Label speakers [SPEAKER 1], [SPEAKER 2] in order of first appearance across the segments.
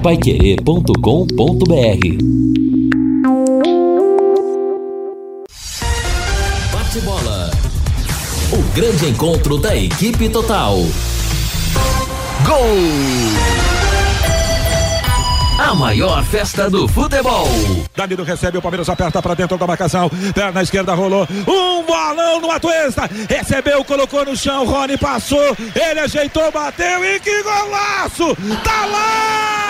[SPEAKER 1] paiquerê.com.br Bate bola. O grande encontro da equipe total. Gol! a maior festa do futebol.
[SPEAKER 2] Danilo recebe, o Palmeiras aperta para dentro da marcação. Perna esquerda rolou. Um bolão no Atuesta. Recebeu, colocou no chão. Rony passou. Ele ajeitou, bateu e que golaço! Tá lá!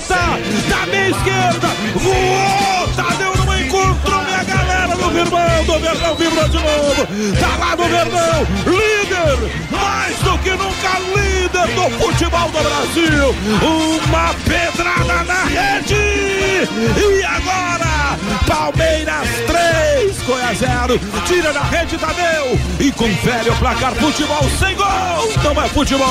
[SPEAKER 2] da minha esquerda, voou, Tadeu não encontrou minha galera no Verdão, do Verdão vibrou de novo, tá lá no Verdão, líder, mais do que nunca líder do futebol do Brasil, uma pedrada na rede, e agora, Palmeiras 3, Goiás 0, tira da rede Tadeu, e confere o placar, futebol sem gol, não é futebol.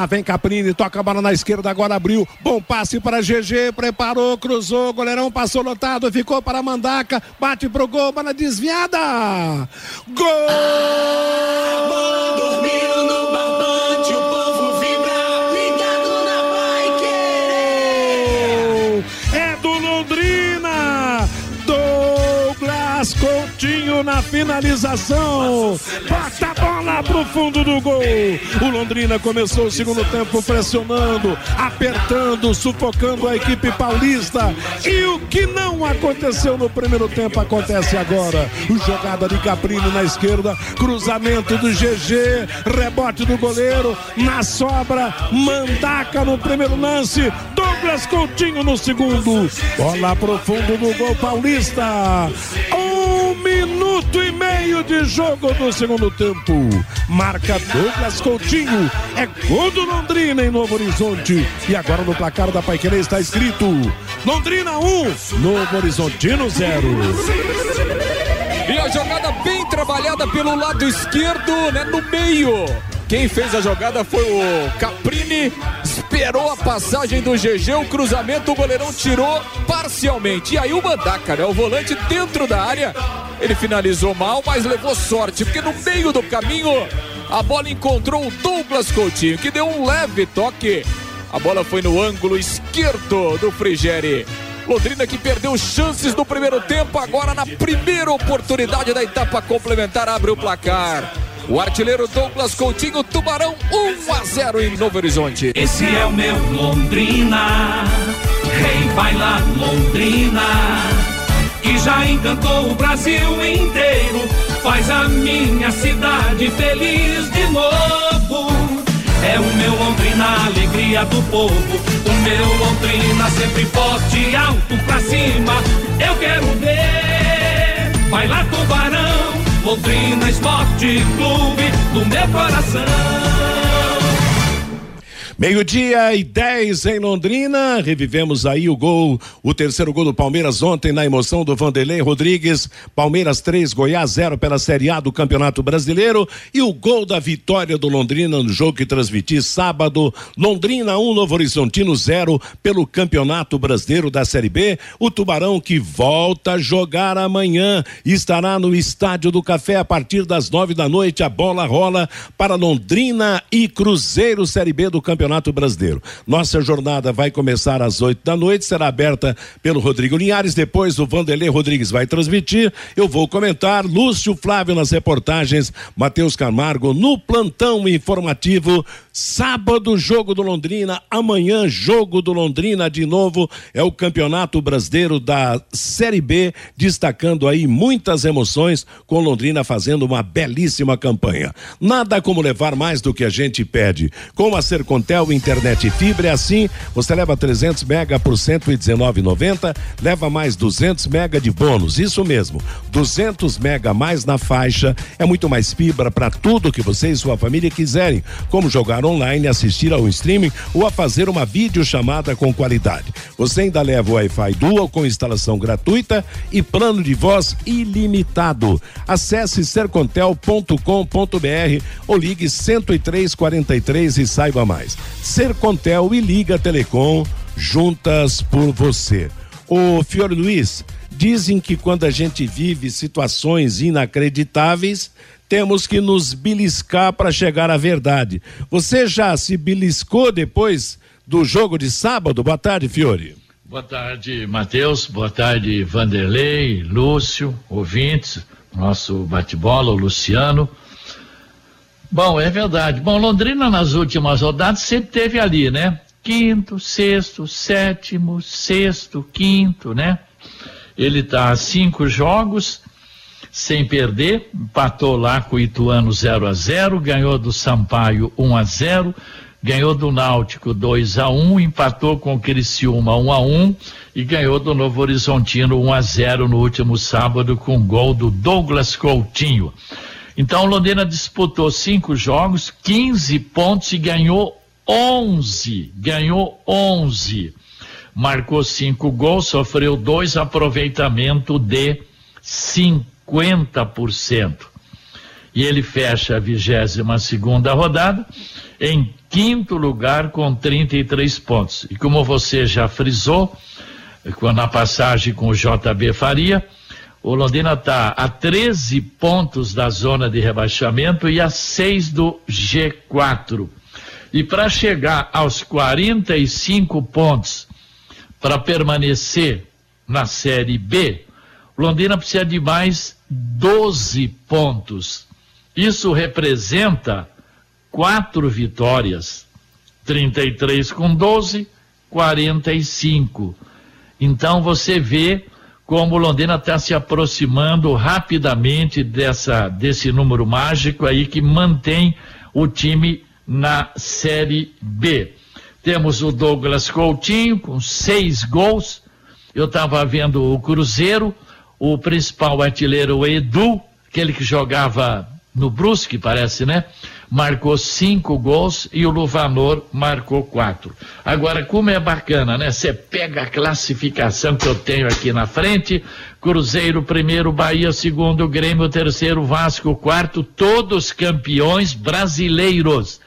[SPEAKER 2] Lá vem Caprini, toca a bola na esquerda, agora abriu. Bom passe para GG, preparou, cruzou, goleirão passou lotado, ficou para Mandaca, bate pro gol, bola desviada. Gol! Ah, dormiu no barbante, o povo vibra, ligado na querer. É do Londrina, Douglas Coutinho na finalização. Bota bola pro fundo do gol. O Londrina começou o segundo tempo pressionando, apertando, sufocando a equipe paulista. E o que não aconteceu no primeiro tempo acontece agora. O jogada de Caprini na esquerda, cruzamento do GG, rebote do goleiro, na sobra, Mandaca no primeiro lance, Douglas Coutinho no segundo. Bola pro fundo do gol paulista. Um minuto e meio de jogo do segundo tempo. Marca Douglas Coutinho. É gol do Londrina em Novo Horizonte. E agora no placar da Paiquerê está escrito: Londrina 1, um, Novo Horizontino 0.
[SPEAKER 3] E a jogada bem trabalhada pelo lado esquerdo, né, no meio. Quem fez a jogada foi o Caprini, esperou a passagem do GG, o cruzamento, o goleirão tirou parcialmente. E aí o Mandaca, né, o volante dentro da área, ele finalizou mal, mas levou sorte, porque no meio do caminho a bola encontrou o Douglas Coutinho, que deu um leve toque. A bola foi no ângulo esquerdo do Frigeri. Londrina que perdeu chances no primeiro tempo, agora na primeira oportunidade da etapa complementar abre o placar. O artilheiro Douglas Coutinho, Tubarão 1 a 0 em Novo Horizonte.
[SPEAKER 4] Esse é o meu Londrina, rei vai lá Londrina, que já encantou o Brasil inteiro, faz a minha cidade feliz de novo. É o meu Londrina, alegria do povo. O meu Londrina sempre forte alto pra cima. Eu quero ver. Vai lá, Tubarão. Londrina Esporte Clube do meu coração.
[SPEAKER 2] Meio-dia e 10 em Londrina. Revivemos aí o gol, o terceiro gol do Palmeiras ontem na emoção do Vanderlei Rodrigues. Palmeiras 3, Goiás 0 pela Série A do Campeonato Brasileiro. E o gol da vitória do Londrina no jogo que transmiti sábado. Londrina 1, um, Novo Horizontino 0 pelo Campeonato Brasileiro da Série B. O Tubarão que volta a jogar amanhã estará no Estádio do Café a partir das nove da noite. A bola rola para Londrina e Cruzeiro Série B do Campeonato Campeonato Brasileiro. Nossa jornada vai começar às 8 da noite, será aberta pelo Rodrigo Linhares, depois o Vanderlei Rodrigues vai transmitir, eu vou comentar, Lúcio Flávio nas reportagens, Matheus Camargo no plantão informativo Sábado, jogo do Londrina. Amanhã, jogo do Londrina de novo. É o Campeonato Brasileiro da Série B, destacando aí muitas emoções, com Londrina fazendo uma belíssima campanha. Nada como levar mais do que a gente pede. Com a Sercontel Internet e Fibra, é assim, você leva 300 mega por 119,90, leva mais 200 mega de bônus. Isso mesmo, 200 mega mais na faixa. É muito mais fibra para tudo que você e sua família quiserem, como jogar online, assistir ao streaming ou a fazer uma videochamada com qualidade. Você ainda leva o Wi-Fi Dual com instalação gratuita e plano de voz ilimitado. Acesse sercontel.com.br ou ligue 10343 e saiba mais. Sercontel e Liga Telecom juntas por você. O Fiore Luiz, dizem que quando a gente vive situações inacreditáveis, temos que nos beliscar para chegar à verdade. Você já se beliscou depois do jogo de sábado? Boa tarde, Fiore.
[SPEAKER 5] Boa tarde, Matheus. Boa tarde, Vanderlei, Lúcio, ouvintes, nosso bate-bola, o Luciano. Bom, é verdade. Bom, Londrina nas últimas rodadas sempre teve ali, né? Quinto, sexto, sétimo, sexto, quinto, né? Ele está a cinco jogos, sem perder, empatou lá com o Ituano 0 a 0 ganhou do Sampaio 1 a 0 ganhou do Náutico 2 a 1 empatou com o Criciúma 1 a 1 e ganhou do Novo Horizontino 1 a 0 no último sábado com um gol do Douglas Coutinho. Então Londrina disputou cinco jogos, 15 pontos e ganhou 11. Ganhou 11. Marcou cinco gols, sofreu dois, aproveitamento de 5. 50%. E ele fecha a 22 segunda rodada em quinto lugar com 33 pontos. E como você já frisou, na passagem com o JB Faria, o Londrina está a 13 pontos da zona de rebaixamento e a 6 do G4. E para chegar aos 45 pontos para permanecer na Série B, Londrina precisa de mais 12 pontos. Isso representa quatro vitórias. 33 com 12, 45. Então você vê como Londrina está se aproximando rapidamente dessa, desse número mágico aí que mantém o time na Série B. Temos o Douglas Coutinho com seis gols. Eu estava vendo o Cruzeiro o principal artilheiro, o Edu, aquele que jogava no Brusque, parece, né? Marcou cinco gols e o Luvanor marcou quatro. Agora, como é bacana, né? Você pega a classificação que eu tenho aqui na frente: Cruzeiro primeiro, Bahia segundo, Grêmio terceiro, Vasco quarto, todos campeões brasileiros.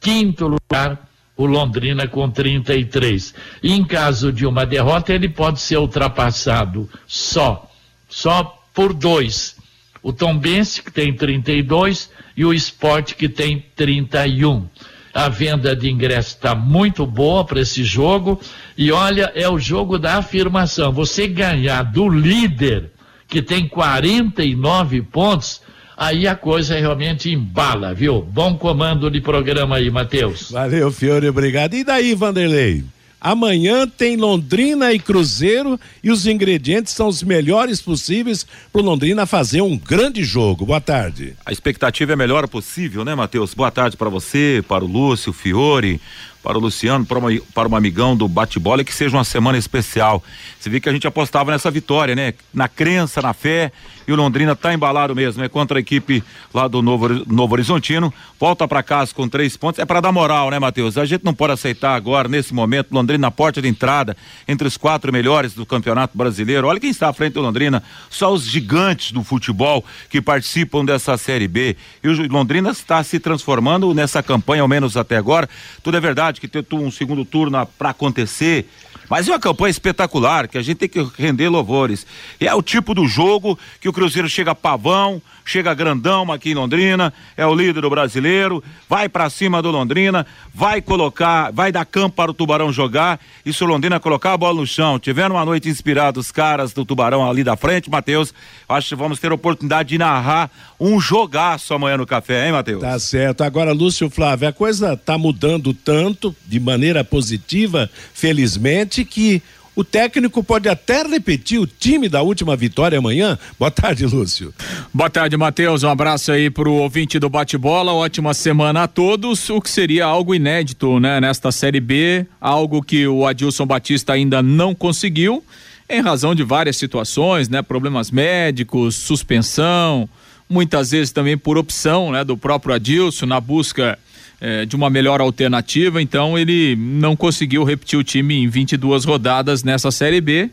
[SPEAKER 5] Quinto lugar, o Londrina com 33. E em caso de uma derrota, ele pode ser ultrapassado só só por dois. O Tombense, que tem 32, e o Esporte, que tem 31. A venda de ingresso está muito boa para esse jogo. E olha, é o jogo da afirmação. Você ganhar do líder, que tem 49 pontos, aí a coisa realmente embala, viu? Bom comando de programa aí, Matheus.
[SPEAKER 2] Valeu, Fiore, obrigado. E daí, Vanderlei? Amanhã tem Londrina e Cruzeiro e os ingredientes são os melhores possíveis para Londrina fazer um grande jogo. Boa tarde.
[SPEAKER 6] A expectativa é a melhor possível, né, Matheus? Boa tarde para você, para o Lúcio, Fiore, para o Luciano, para, uma, para um amigão do bate-bola que seja uma semana especial. Você vê que a gente apostava nessa vitória, né? Na crença, na fé e o Londrina está embalado mesmo, né? Contra a equipe lá do Novo, Novo Horizontino. Volta para casa com três pontos. É para dar moral, né, Matheus? A gente não pode aceitar agora, nesse momento, Londrina na porta de entrada, entre os quatro melhores do Campeonato Brasileiro. Olha quem está à frente do Londrina. Só os gigantes do futebol que participam dessa Série B. E o Londrina está se transformando nessa campanha, ao menos até agora. Tudo é verdade que tem um segundo turno para acontecer. Mas é uma campanha espetacular, que a gente tem que render louvores. É o tipo do jogo que o Cruzeiro chega pavão, chega grandão aqui em Londrina, é o líder do brasileiro, vai para cima do Londrina, vai colocar, vai dar campo para o Tubarão jogar, e se o Londrina colocar a bola no chão, tiver uma noite inspirada os caras do Tubarão ali da frente, Matheus, acho que vamos ter oportunidade de narrar um jogaço amanhã no café, hein, Matheus?
[SPEAKER 2] Tá certo. Agora, Lúcio Flávio, a coisa tá mudando tanto, de maneira positiva, felizmente, que o técnico pode até repetir o time da última vitória amanhã. Boa tarde, Lúcio.
[SPEAKER 3] Boa tarde, Matheus. Um abraço aí pro ouvinte do bate-bola. Ótima semana a todos. O que seria algo inédito, né, nesta Série B, algo que o Adilson Batista ainda não conseguiu, em razão de várias situações, né, problemas médicos, suspensão, muitas vezes também por opção, né, do próprio Adilson na busca é, de uma melhor alternativa, então ele não conseguiu repetir o time em 22 rodadas nessa Série B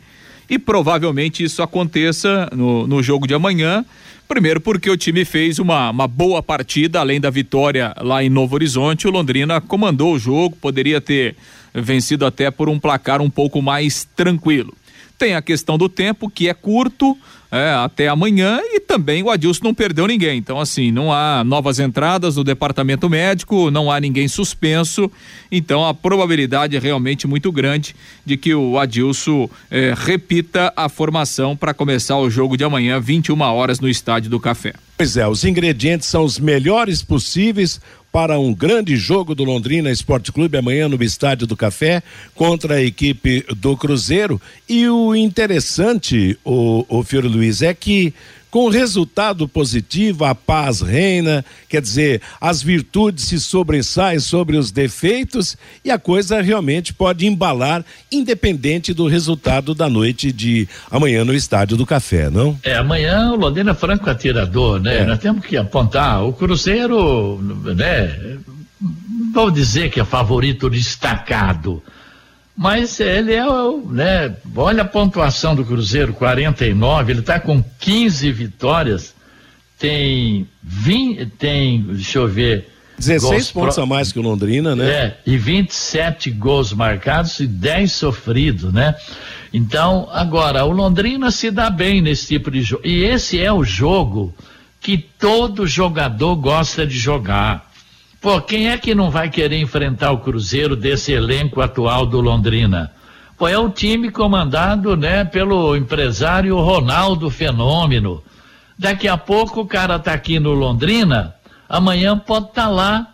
[SPEAKER 3] e provavelmente isso aconteça no, no jogo de amanhã. Primeiro, porque o time fez uma, uma boa partida, além da vitória lá em Novo Horizonte. O Londrina comandou o jogo, poderia ter vencido até por um placar um pouco mais tranquilo. Tem a questão do tempo, que é curto, é, até amanhã e também o Adilson não perdeu ninguém. Então, assim, não há novas entradas no departamento médico, não há ninguém suspenso. Então, a probabilidade é realmente muito grande de que o Adilson é, repita a formação para começar o jogo de amanhã, 21 horas, no Estádio do Café.
[SPEAKER 2] Pois é, os ingredientes são os melhores possíveis para um grande jogo do Londrina Esporte Clube amanhã no Estádio do Café contra a equipe do Cruzeiro. E o interessante, o, o Fiore Luiz, é que com resultado positivo, a paz reina, quer dizer, as virtudes se sobressaem sobre os defeitos e a coisa realmente pode embalar, independente do resultado da noite de amanhã no Estádio do Café, não?
[SPEAKER 5] É, amanhã o Londrina Franco atirador, né? É. Nós temos que apontar o Cruzeiro, né? Vou dizer que é favorito destacado mas ele é o, né, olha a pontuação do Cruzeiro, 49, ele está com 15 vitórias, tem 20, tem, deixa eu ver,
[SPEAKER 2] 16 pontos pro... a mais que o Londrina, né?
[SPEAKER 5] É, e 27 gols marcados e 10 sofridos, né? Então, agora, o Londrina se dá bem nesse tipo de jogo. E esse é o jogo que todo jogador gosta de jogar. Pô, quem é que não vai querer enfrentar o Cruzeiro desse elenco atual do Londrina? Pô, é o time comandado, né, pelo empresário Ronaldo Fenômeno. Daqui a pouco o cara tá aqui no Londrina, amanhã pode estar tá lá,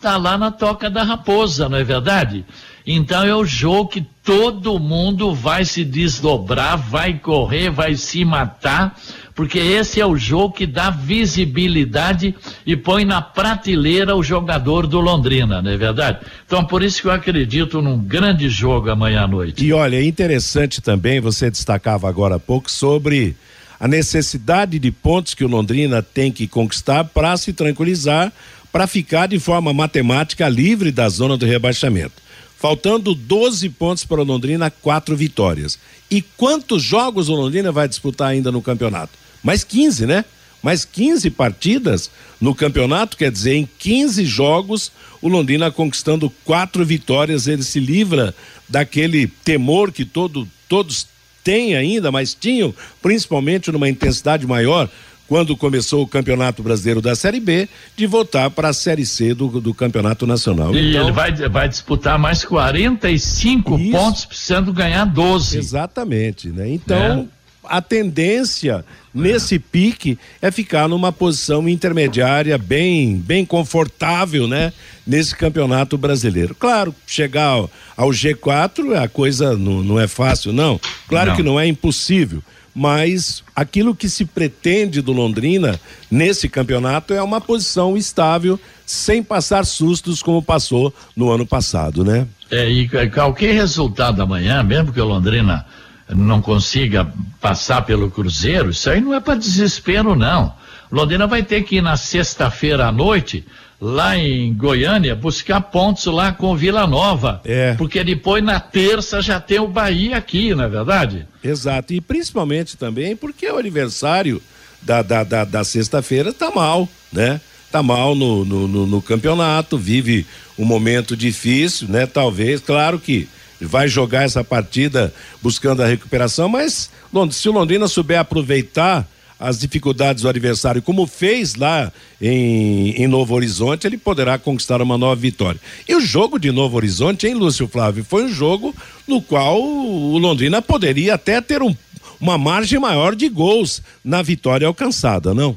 [SPEAKER 5] tá lá na toca da raposa, não é verdade? Então é o jogo que todo mundo vai se desdobrar, vai correr, vai se matar, porque esse é o jogo que dá visibilidade e põe na prateleira o jogador do Londrina, não é verdade? Então por isso que eu acredito num grande jogo amanhã à noite.
[SPEAKER 2] E olha, é interessante também, você destacava agora há pouco sobre a necessidade de pontos que o Londrina tem que conquistar para se tranquilizar, para ficar de forma matemática livre da zona do rebaixamento. Faltando 12 pontos para o Londrina, quatro vitórias. E quantos jogos o Londrina vai disputar ainda no campeonato? Mais 15, né? Mais 15 partidas no campeonato, quer dizer, em 15 jogos, o Londrina conquistando quatro vitórias, ele se livra daquele temor que todo, todos têm ainda, mas tinham, principalmente numa intensidade maior, quando começou o Campeonato Brasileiro da Série B, de voltar para a Série C do, do Campeonato Nacional.
[SPEAKER 5] E então, ele vai, vai disputar mais 45 isso, pontos, precisando ganhar 12.
[SPEAKER 2] Exatamente, né? Então, é. A tendência nesse é. pique é ficar numa posição intermediária bem, bem confortável, né? Nesse campeonato brasileiro. Claro, chegar ao, ao G4 a coisa não, não é fácil, não. Claro não. que não é impossível mas aquilo que se pretende do Londrina nesse campeonato é uma posição estável, sem passar sustos como passou no ano passado, né?
[SPEAKER 5] É, e qualquer resultado amanhã, mesmo que o Londrina não consiga passar pelo Cruzeiro, isso aí não é para desespero, não. Londrina vai ter que ir na sexta-feira à noite lá em Goiânia buscar pontos lá com Vila Nova. É. Porque depois na terça já tem o Bahia aqui, não é verdade?
[SPEAKER 2] Exato. E principalmente também porque o aniversário da, da, da, da sexta-feira tá mal, né? Tá mal no, no, no, no campeonato, vive um momento difícil, né? Talvez, claro que vai jogar essa partida buscando a recuperação, mas se o Londrina souber aproveitar as dificuldades do adversário, como fez lá em, em Novo Horizonte, ele poderá conquistar uma nova vitória. E o jogo de Novo Horizonte, hein, Lúcio Flávio, foi um jogo no qual o Londrina poderia até ter um, uma margem maior de gols na vitória alcançada, não?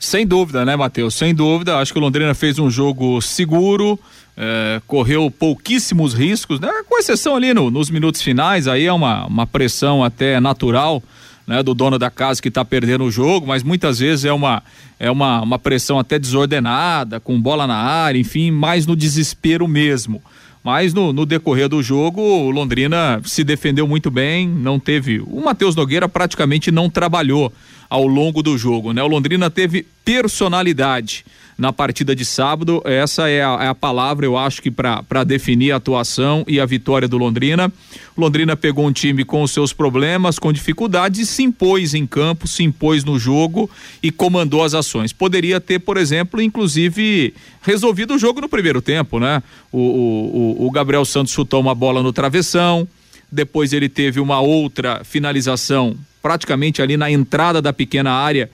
[SPEAKER 3] Sem dúvida, né, Matheus? Sem dúvida. Acho que o Londrina fez um jogo seguro, é, correu pouquíssimos riscos, né? Com exceção ali no, nos minutos finais, aí é uma, uma pressão até natural. Né, do dono da casa que está perdendo o jogo, mas muitas vezes é uma é uma, uma pressão até desordenada, com bola na área, enfim, mais no desespero mesmo. Mas no, no, decorrer do jogo, o Londrina se defendeu muito bem, não teve. O Matheus Nogueira praticamente não trabalhou ao longo do jogo, né? O Londrina teve personalidade na partida de sábado. Essa é a, é a palavra, eu acho que para definir a atuação e a vitória do Londrina. Londrina pegou um time com os seus problemas, com dificuldades e se impôs em campo, se impôs no jogo e comandou as ações. Poderia ter, por exemplo, inclusive resolvido o jogo no primeiro tempo, né? O, o, o Gabriel Santos chutou uma bola no travessão, depois ele teve uma outra finalização praticamente ali na entrada da pequena área,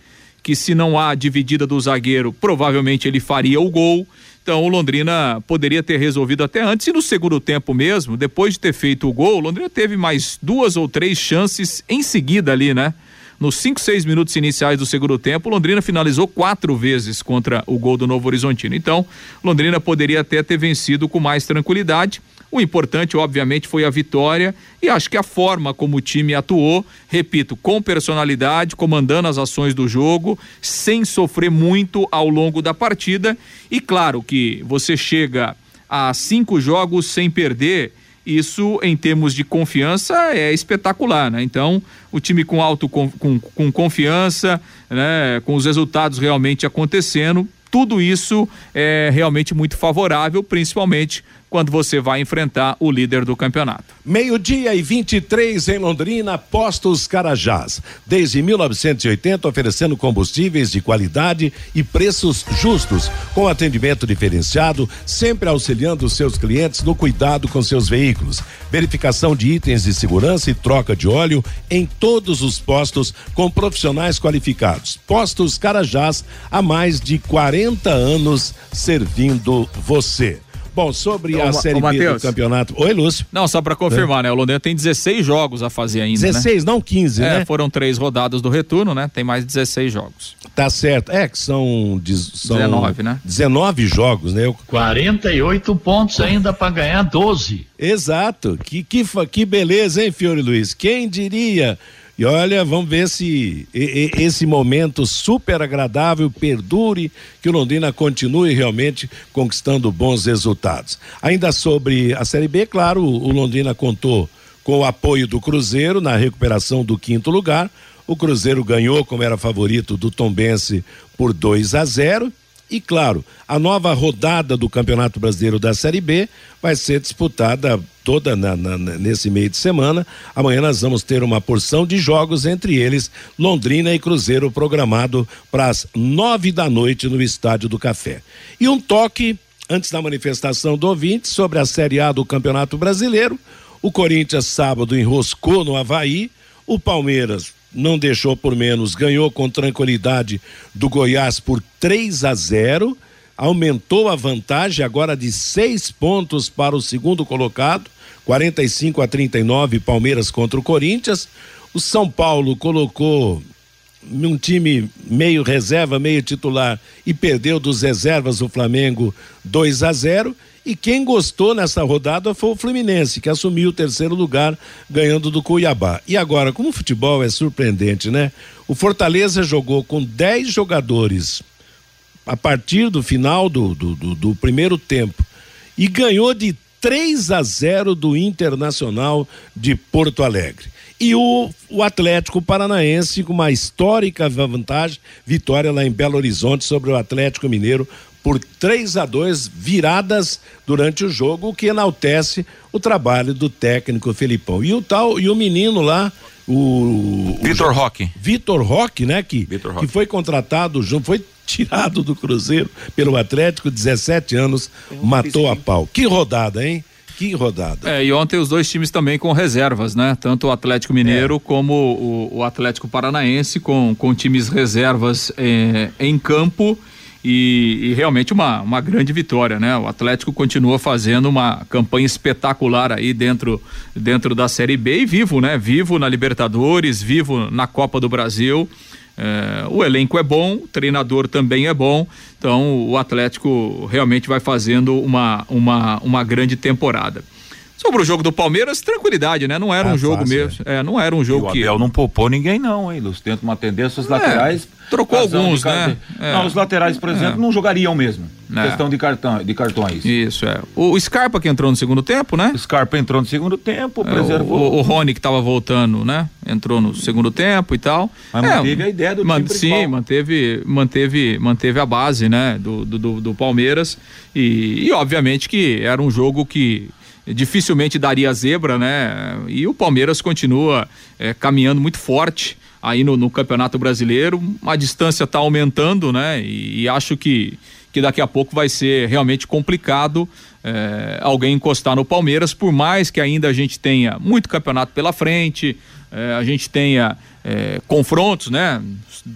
[SPEAKER 3] que se não há dividida do zagueiro, provavelmente ele faria o gol. Então o Londrina poderia ter resolvido até antes e no segundo tempo mesmo, depois de ter feito o gol, o Londrina teve mais duas ou três chances em seguida ali, né? Nos cinco, seis minutos iniciais do segundo tempo, Londrina finalizou quatro vezes contra o gol do Novo Horizontino. Então, Londrina poderia até ter vencido com mais tranquilidade. O importante, obviamente, foi a vitória e acho que a forma como o time atuou, repito, com personalidade, comandando as ações do jogo, sem sofrer muito ao longo da partida. E claro que você chega a cinco jogos sem perder. Isso, em termos de confiança, é espetacular, né? Então, o time com alto com, com, com confiança, né? Com os resultados realmente acontecendo, tudo isso é realmente muito favorável, principalmente quando você vai enfrentar o líder do campeonato.
[SPEAKER 2] Meio-dia e 23 em Londrina, Postos Carajás. Desde 1980, oferecendo combustíveis de qualidade e preços justos, com atendimento diferenciado, sempre auxiliando seus clientes no cuidado com seus veículos. Verificação de itens de segurança e troca de óleo em todos os postos com profissionais qualificados. Postos Carajás, há mais de 40 anos servindo você. Bom, sobre a Série B do campeonato. Oi, Lúcio.
[SPEAKER 3] Não, só para confirmar, é. né? O Londrina tem 16 jogos a fazer ainda.
[SPEAKER 2] 16, né? não 15,
[SPEAKER 3] é,
[SPEAKER 2] né?
[SPEAKER 3] Foram três rodadas do retorno, né? Tem mais 16 jogos.
[SPEAKER 2] Tá certo. É que são, são
[SPEAKER 3] 19, né?
[SPEAKER 2] 19 jogos, né? Eu...
[SPEAKER 5] 48 pontos ainda para ganhar 12.
[SPEAKER 2] Exato. Que, que, que beleza, hein, Fiore Luiz? Quem diria? E olha, vamos ver se esse momento super agradável perdure, que o Londrina continue realmente conquistando bons resultados. Ainda sobre a Série B, claro, o Londrina contou com o apoio do Cruzeiro na recuperação do quinto lugar. O Cruzeiro ganhou, como era favorito do Tombense, por 2 a 0 e claro, a nova rodada do Campeonato Brasileiro da Série B vai ser disputada toda na, na, nesse meio de semana. Amanhã nós vamos ter uma porção de jogos, entre eles Londrina e Cruzeiro, programado para as nove da noite no Estádio do Café. E um toque antes da manifestação do ouvinte sobre a Série A do Campeonato Brasileiro. O Corinthians sábado enroscou no Havaí, o Palmeiras não deixou por menos, ganhou com tranquilidade do Goiás por 3 a 0, aumentou a vantagem agora de seis pontos para o segundo colocado, 45 a 39 Palmeiras contra o Corinthians. O São Paulo colocou um time meio reserva, meio titular e perdeu dos reservas o Flamengo 2 a 0 e quem gostou nessa rodada foi o Fluminense, que assumiu o terceiro lugar, ganhando do Cuiabá. E agora, como o futebol é surpreendente, né? O Fortaleza jogou com 10 jogadores a partir do final do, do, do, do primeiro tempo e ganhou de 3 a 0 do Internacional de Porto Alegre. E o, o Atlético Paranaense com uma histórica vantagem, vitória lá em Belo Horizonte sobre o Atlético Mineiro por 3 a 2 viradas durante o jogo, o que enaltece o trabalho do técnico Felipão. E o tal, e o menino lá, o
[SPEAKER 6] Vitor Roque.
[SPEAKER 2] Vitor Roque, né, que que foi contratado, foi tirado do Cruzeiro pelo Atlético, 17 anos, matou a pau. Que rodada, hein? Que rodada.
[SPEAKER 3] É, e ontem os dois times também com reservas, né? Tanto o Atlético Mineiro é. como o, o, Atlético Paranaense, com, com times reservas é, em campo. E, e, realmente uma, uma grande vitória, né? O Atlético continua fazendo uma campanha espetacular aí dentro, dentro da Série B e vivo, né? Vivo na Libertadores, vivo na Copa do Brasil. É, o elenco é bom, o treinador também é bom, então o Atlético realmente vai fazendo uma, uma, uma grande temporada. Sobre o jogo do Palmeiras, tranquilidade, né? Não era é um jogo fácil, mesmo. É. é. não era um jogo e o
[SPEAKER 6] que. O Abel não poupou ninguém, não, hein? Luz? Tenta uma tendência, os é, laterais.
[SPEAKER 3] Trocou alguns, né?
[SPEAKER 6] É. Não, os laterais, por exemplo, não jogariam mesmo. Questão de, cartão, de cartões.
[SPEAKER 3] Isso, é. O Scarpa que entrou no segundo tempo, né?
[SPEAKER 6] O Scarpa entrou no segundo tempo, preservou.
[SPEAKER 3] O, o, o Rony que estava voltando, né? Entrou no segundo tempo e tal.
[SPEAKER 6] Mas manteve a ideia do man, time
[SPEAKER 3] Sim, manteve, manteve, manteve a base, né? Do, do, do Palmeiras. E, e obviamente que era um jogo que dificilmente daria zebra, né? E o Palmeiras continua é, caminhando muito forte aí no, no, Campeonato Brasileiro. A distância está aumentando, né? E, e, acho que, que daqui a pouco vai ser realmente complicado é, alguém encostar no Palmeiras, por mais que ainda a gente tenha muito campeonato pela frente, é, a gente tenha é, confrontos, né?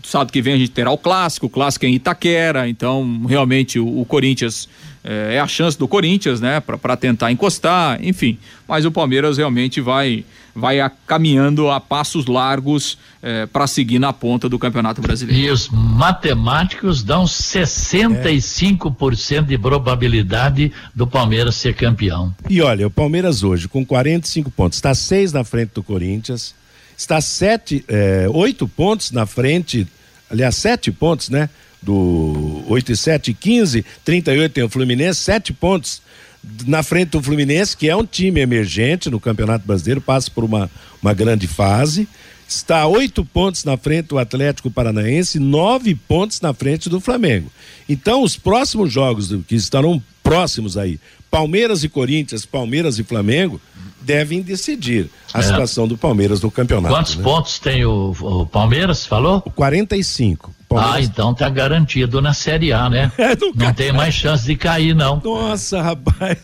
[SPEAKER 3] Sábado que vem a gente terá o clássico, o clássico é em Itaquera, então realmente o, o Corinthians é, é, a chance do Corinthians, né, para tentar encostar, enfim. Mas o Palmeiras realmente vai vai a, caminhando a passos largos é, para seguir na ponta do Campeonato Brasileiro.
[SPEAKER 5] E os matemáticos dão 65% é. de probabilidade do Palmeiras ser campeão.
[SPEAKER 2] E olha, o Palmeiras hoje com 45 pontos está seis na frente do Corinthians, está sete, é, oito pontos na frente, aliás sete pontos, né? Do 8 e 7, 15, 38 tem o Fluminense, 7 pontos na frente do Fluminense, que é um time emergente no Campeonato Brasileiro, passa por uma, uma grande fase. Está oito pontos na frente do Atlético Paranaense, nove pontos na frente do Flamengo. Então, os próximos jogos que estarão próximos aí, Palmeiras e Corinthians, Palmeiras e Flamengo, devem decidir a é. situação do Palmeiras no campeonato.
[SPEAKER 5] Quantos né? pontos tem o, o Palmeiras, falou?
[SPEAKER 2] 45.
[SPEAKER 5] Palmeiras... Ah, então tá garantido na Série A, né? É, não, não tem mais chance de cair, não.
[SPEAKER 2] Nossa, rapaz.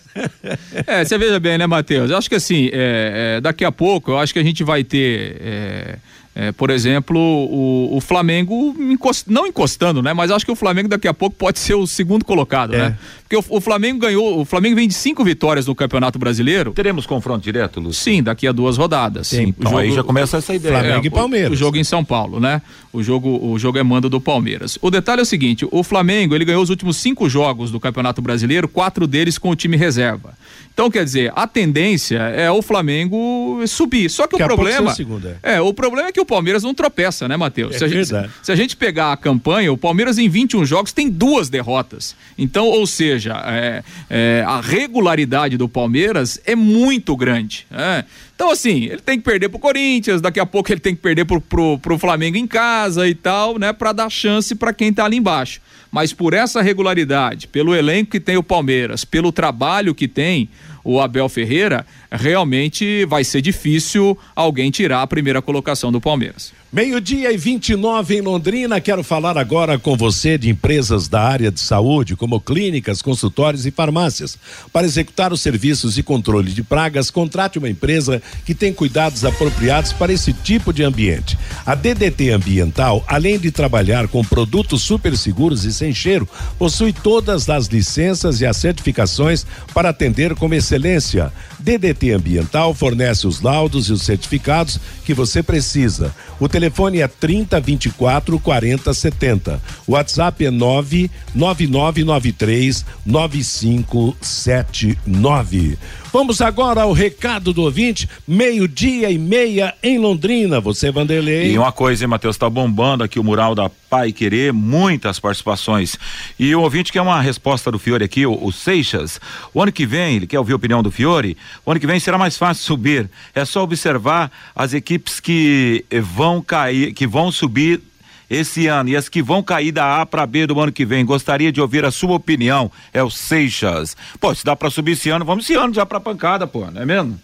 [SPEAKER 3] é, você veja bem, né, Matheus? Eu acho que assim, é, é, daqui a pouco, eu acho que a gente vai ter é, é, por exemplo, o, o Flamengo encost, não encostando, né? Mas acho que o Flamengo daqui a pouco pode ser o segundo colocado, é. né? Porque o, o, Flamengo ganhou, o Flamengo vem de cinco vitórias no Campeonato Brasileiro.
[SPEAKER 6] Teremos confronto direto, Lúcio?
[SPEAKER 3] Sim, daqui a duas rodadas. Sim,
[SPEAKER 6] então jogo, aí já começa essa ideia.
[SPEAKER 3] Flamengo é, e Palmeiras. O, o, jogo em São Paulo, né? O jogo, o jogo é mando do Palmeiras. O detalhe é o seguinte: o Flamengo ele ganhou os últimos cinco jogos do Campeonato Brasileiro, quatro deles com o time reserva. Então, quer dizer, a tendência é o Flamengo subir. Só que, que o problema. É. é, o problema é que o Palmeiras não tropeça, né, Matheus? É se, a gente, se a gente pegar a campanha, o Palmeiras em 21 jogos tem duas derrotas. Então, ou seja, é, é, a regularidade do Palmeiras é muito grande. É. Então, assim, ele tem que perder pro Corinthians, daqui a pouco ele tem que perder pro, pro, pro Flamengo em casa e tal, né? Para dar chance para quem tá ali embaixo. Mas por essa regularidade, pelo elenco que tem o Palmeiras, pelo trabalho que tem, o Abel Ferreira, realmente vai ser difícil alguém tirar a primeira colocação do Palmeiras.
[SPEAKER 2] Meio-dia e 29 em Londrina. Quero falar agora com você de empresas da área de saúde, como clínicas, consultórios e farmácias. Para executar os serviços de controle de pragas, contrate uma empresa que tem cuidados apropriados para esse tipo de ambiente. A DDT Ambiental, além de trabalhar com produtos super seguros e sem cheiro, possui todas as licenças e as certificações para atender com excelência. DDT Ambiental fornece os laudos e os certificados que você precisa. O telefone é 30 24 40 70. O WhatsApp é 99993 9579. Vamos agora ao recado do ouvinte, meio-dia e meia em Londrina. Você, Vanderlei.
[SPEAKER 6] E uma coisa, hein, Matheus? Tá bombando aqui o mural da Pai Querer, muitas participações. E o ouvinte quer uma resposta do Fiore aqui, o, o Seixas. O ano que vem, ele quer ouvir a opinião do Fiore, o ano que vem será mais fácil subir. É só observar as equipes que vão cair, que vão subir esse ano e as que vão cair da A para B do ano que vem. Gostaria de ouvir a sua opinião. É o Seixas. Pô, se dá para subir esse ano, vamos esse ano já para pancada, pô, não é mesmo?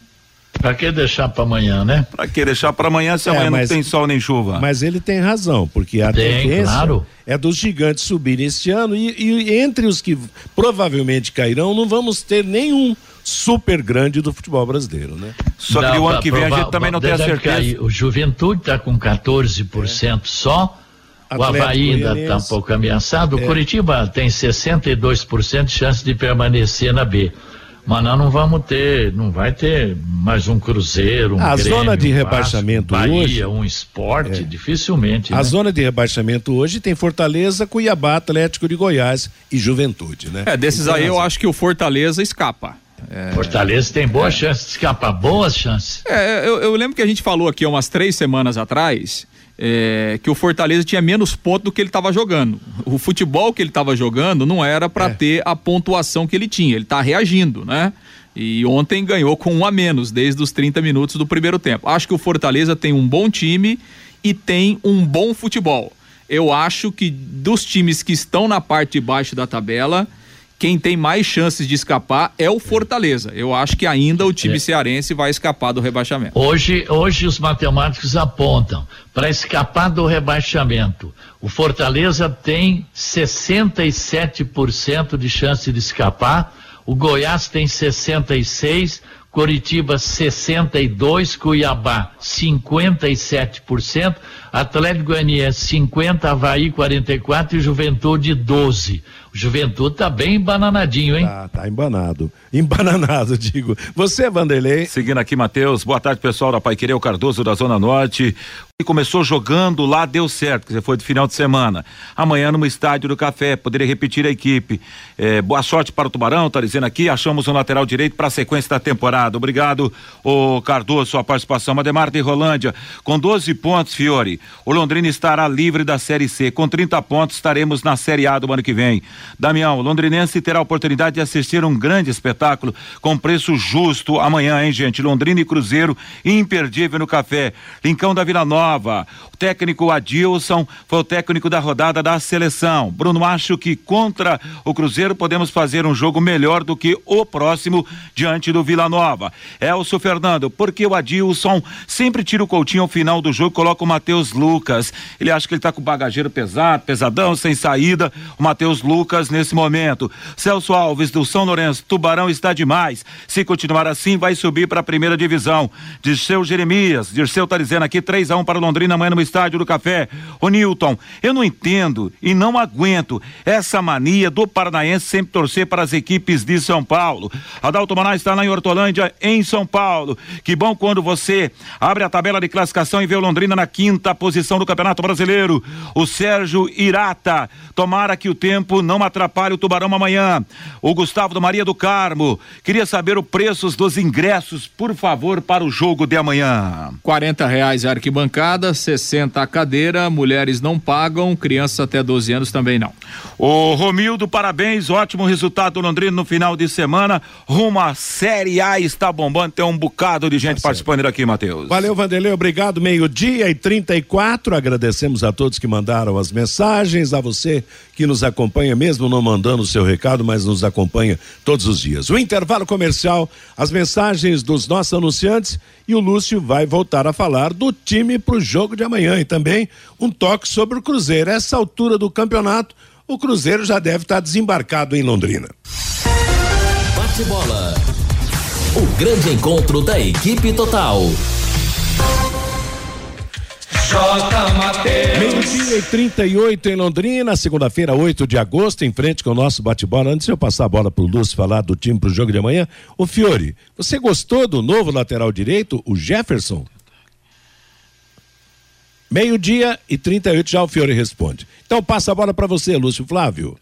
[SPEAKER 5] Pra que deixar para amanhã, né?
[SPEAKER 6] Pra que deixar para amanhã se
[SPEAKER 2] É,
[SPEAKER 6] amanhã
[SPEAKER 2] mas-
[SPEAKER 6] não tem sol nem chuva?
[SPEAKER 2] Mas ele tem razão, porque a
[SPEAKER 5] Tem,
[SPEAKER 2] tendência
[SPEAKER 5] claro.
[SPEAKER 2] é dos gigantes subirem este ano e, e entre os que provavelmente cairão, não vamos ter nenhum super grande do futebol brasileiro, né?
[SPEAKER 6] Só que
[SPEAKER 5] Não,
[SPEAKER 6] o ano que vem a gente também não tem a certeza.
[SPEAKER 5] cair. O Juventude está com 14% só. O Havaí ainda está um pouco ameaçado. O Curitiba tem 62% de chance de permanecer na B. Mas nós não vamos ter, não vai ter mais um Cruzeiro, um
[SPEAKER 2] A
[SPEAKER 5] Grêmio,
[SPEAKER 2] zona de
[SPEAKER 5] um
[SPEAKER 2] rebaixamento
[SPEAKER 5] Vasco, Bahia,
[SPEAKER 2] hoje-
[SPEAKER 5] um esporte, dificilmente.
[SPEAKER 2] A
[SPEAKER 5] né?
[SPEAKER 2] zona de rebaixamento hoje tem Fortaleza, Cuiabá, Atlético de Goiás e Juventude, né?
[SPEAKER 3] É, desses aí eu
[SPEAKER 2] razão.
[SPEAKER 3] acho que o Fortaleza escapa.
[SPEAKER 5] Fortaleza tem boa chance de escapar, boas chances.
[SPEAKER 3] É, eu, eu lembro que a gente falou aqui há umas três semanas atrás é, que o Fortaleza tinha menos pontos do que ele estava jogando. O futebol que ele estava jogando não era para
[SPEAKER 2] É.
[SPEAKER 3] ter a pontuação que ele tinha. Ele está reagindo, né? E ontem ganhou com um a menos, desde os 30 minutos do primeiro tempo. Acho que o Fortaleza tem um bom time e tem um bom futebol. Eu acho que dos times que estão na parte de baixo da tabela, quem tem mais chances de escapar é o Fortaleza. Eu acho que ainda o time
[SPEAKER 5] É.
[SPEAKER 3] cearense vai escapar do rebaixamento.
[SPEAKER 5] Hoje, hoje os matemáticos apontam para escapar do rebaixamento. O Fortaleza tem 67% de chance de escapar, o Goiás tem 66, Coritiba 62, Cuiabá 57%, Atlético Goianiense 50, Havaí 44 e Juventude 12. O Juventude tá bem bananadinho, hein?
[SPEAKER 2] Tá, tá embanado. Embananado, digo. Você, Vanderlei,
[SPEAKER 6] Seguindo aqui, Matheus. Boa tarde, pessoal da Pai Querer, o Cardoso da Zona Norte. E começou jogando lá, deu certo, que foi de final de semana. Amanhã no estádio do Café, poderia repetir a equipe. É, boa sorte para o Tubarão, tá dizendo aqui. Achamos um lateral direito para a sequência da temporada. Obrigado, o Cardoso, sua participação. Ademar de Rolândia, com 12 pontos, Fiore. O Londrina estará livre da Série C. Com 30 pontos, estaremos na Série A do ano que vem. Damião, o londrinense terá a oportunidade de assistir um grande espetáculo com preço justo amanhã, hein, gente? Londrina e Cruzeiro, imperdível no café. Lincão da Vila Nova. O técnico Adilson foi o técnico da rodada da seleção. Bruno, acho que contra o Cruzeiro podemos fazer um jogo melhor do que o próximo diante do Vila Nova. Elcio Fernando, porque o Adilson sempre tira o Coutinho ao final do jogo coloca o Matheus Lucas. Ele acha que ele tá com bagageiro pesado, pesadão, sem saída. O Matheus Lucas nesse momento. Celso Alves do São Lourenço, Tubarão está demais. Se continuar assim, vai subir para a primeira divisão. Dirceu Jeremias, Dirceu tá dizendo aqui 3 a 1 para Londrina amanhã no estádio do Café. O Newton, eu não entendo e não aguento essa mania do paranaense sempre torcer para as equipes de São Paulo. Adalto Manaus está lá em Hortolândia, em São Paulo. Que bom quando você abre a tabela de classificação e vê o Londrina na quinta posição do Campeonato Brasileiro. O Sérgio Irata, tomara que o tempo não atrapalhe o Tubarão amanhã. O Gustavo do Maria do Carmo, queria saber o preços dos ingressos, por favor, para o jogo de amanhã.
[SPEAKER 3] 40 reais a arquibancada, 60 a cadeira, mulheres não pagam, crianças até 12 anos também não.
[SPEAKER 6] O Romildo, parabéns, ótimo resultado do Londrina no final de semana. Rumo à Série A está bombando, tem um bocado de gente participando aqui, Matheus.
[SPEAKER 2] Valeu, Vanderlei, obrigado. Meio-dia e 34. Agradecemos a todos que mandaram as mensagens, a você que nos acompanha, mesmo não mandando o seu recado, mas nos acompanha todos os dias. O intervalo comercial, as mensagens dos nossos anunciantes e o Lúcio vai voltar a falar do time para o jogo de amanhã e também um toque sobre o Cruzeiro. Essa altura do campeonato, o Cruzeiro já deve estar desembarcado em Londrina.
[SPEAKER 1] Bate bola. O grande encontro da equipe total.
[SPEAKER 2] Meio-dia e 38 em Londrina, segunda-feira, 8 de agosto, em frente com o nosso bate-bola. Antes de eu passar a bola pro Lúcio falar do time pro jogo de amanhã, ô Fiore, você gostou do novo lateral direito, o Jefferson? Meio-dia e 38 já o Fiore responde. Então passa a bola para você, Lúcio Flávio.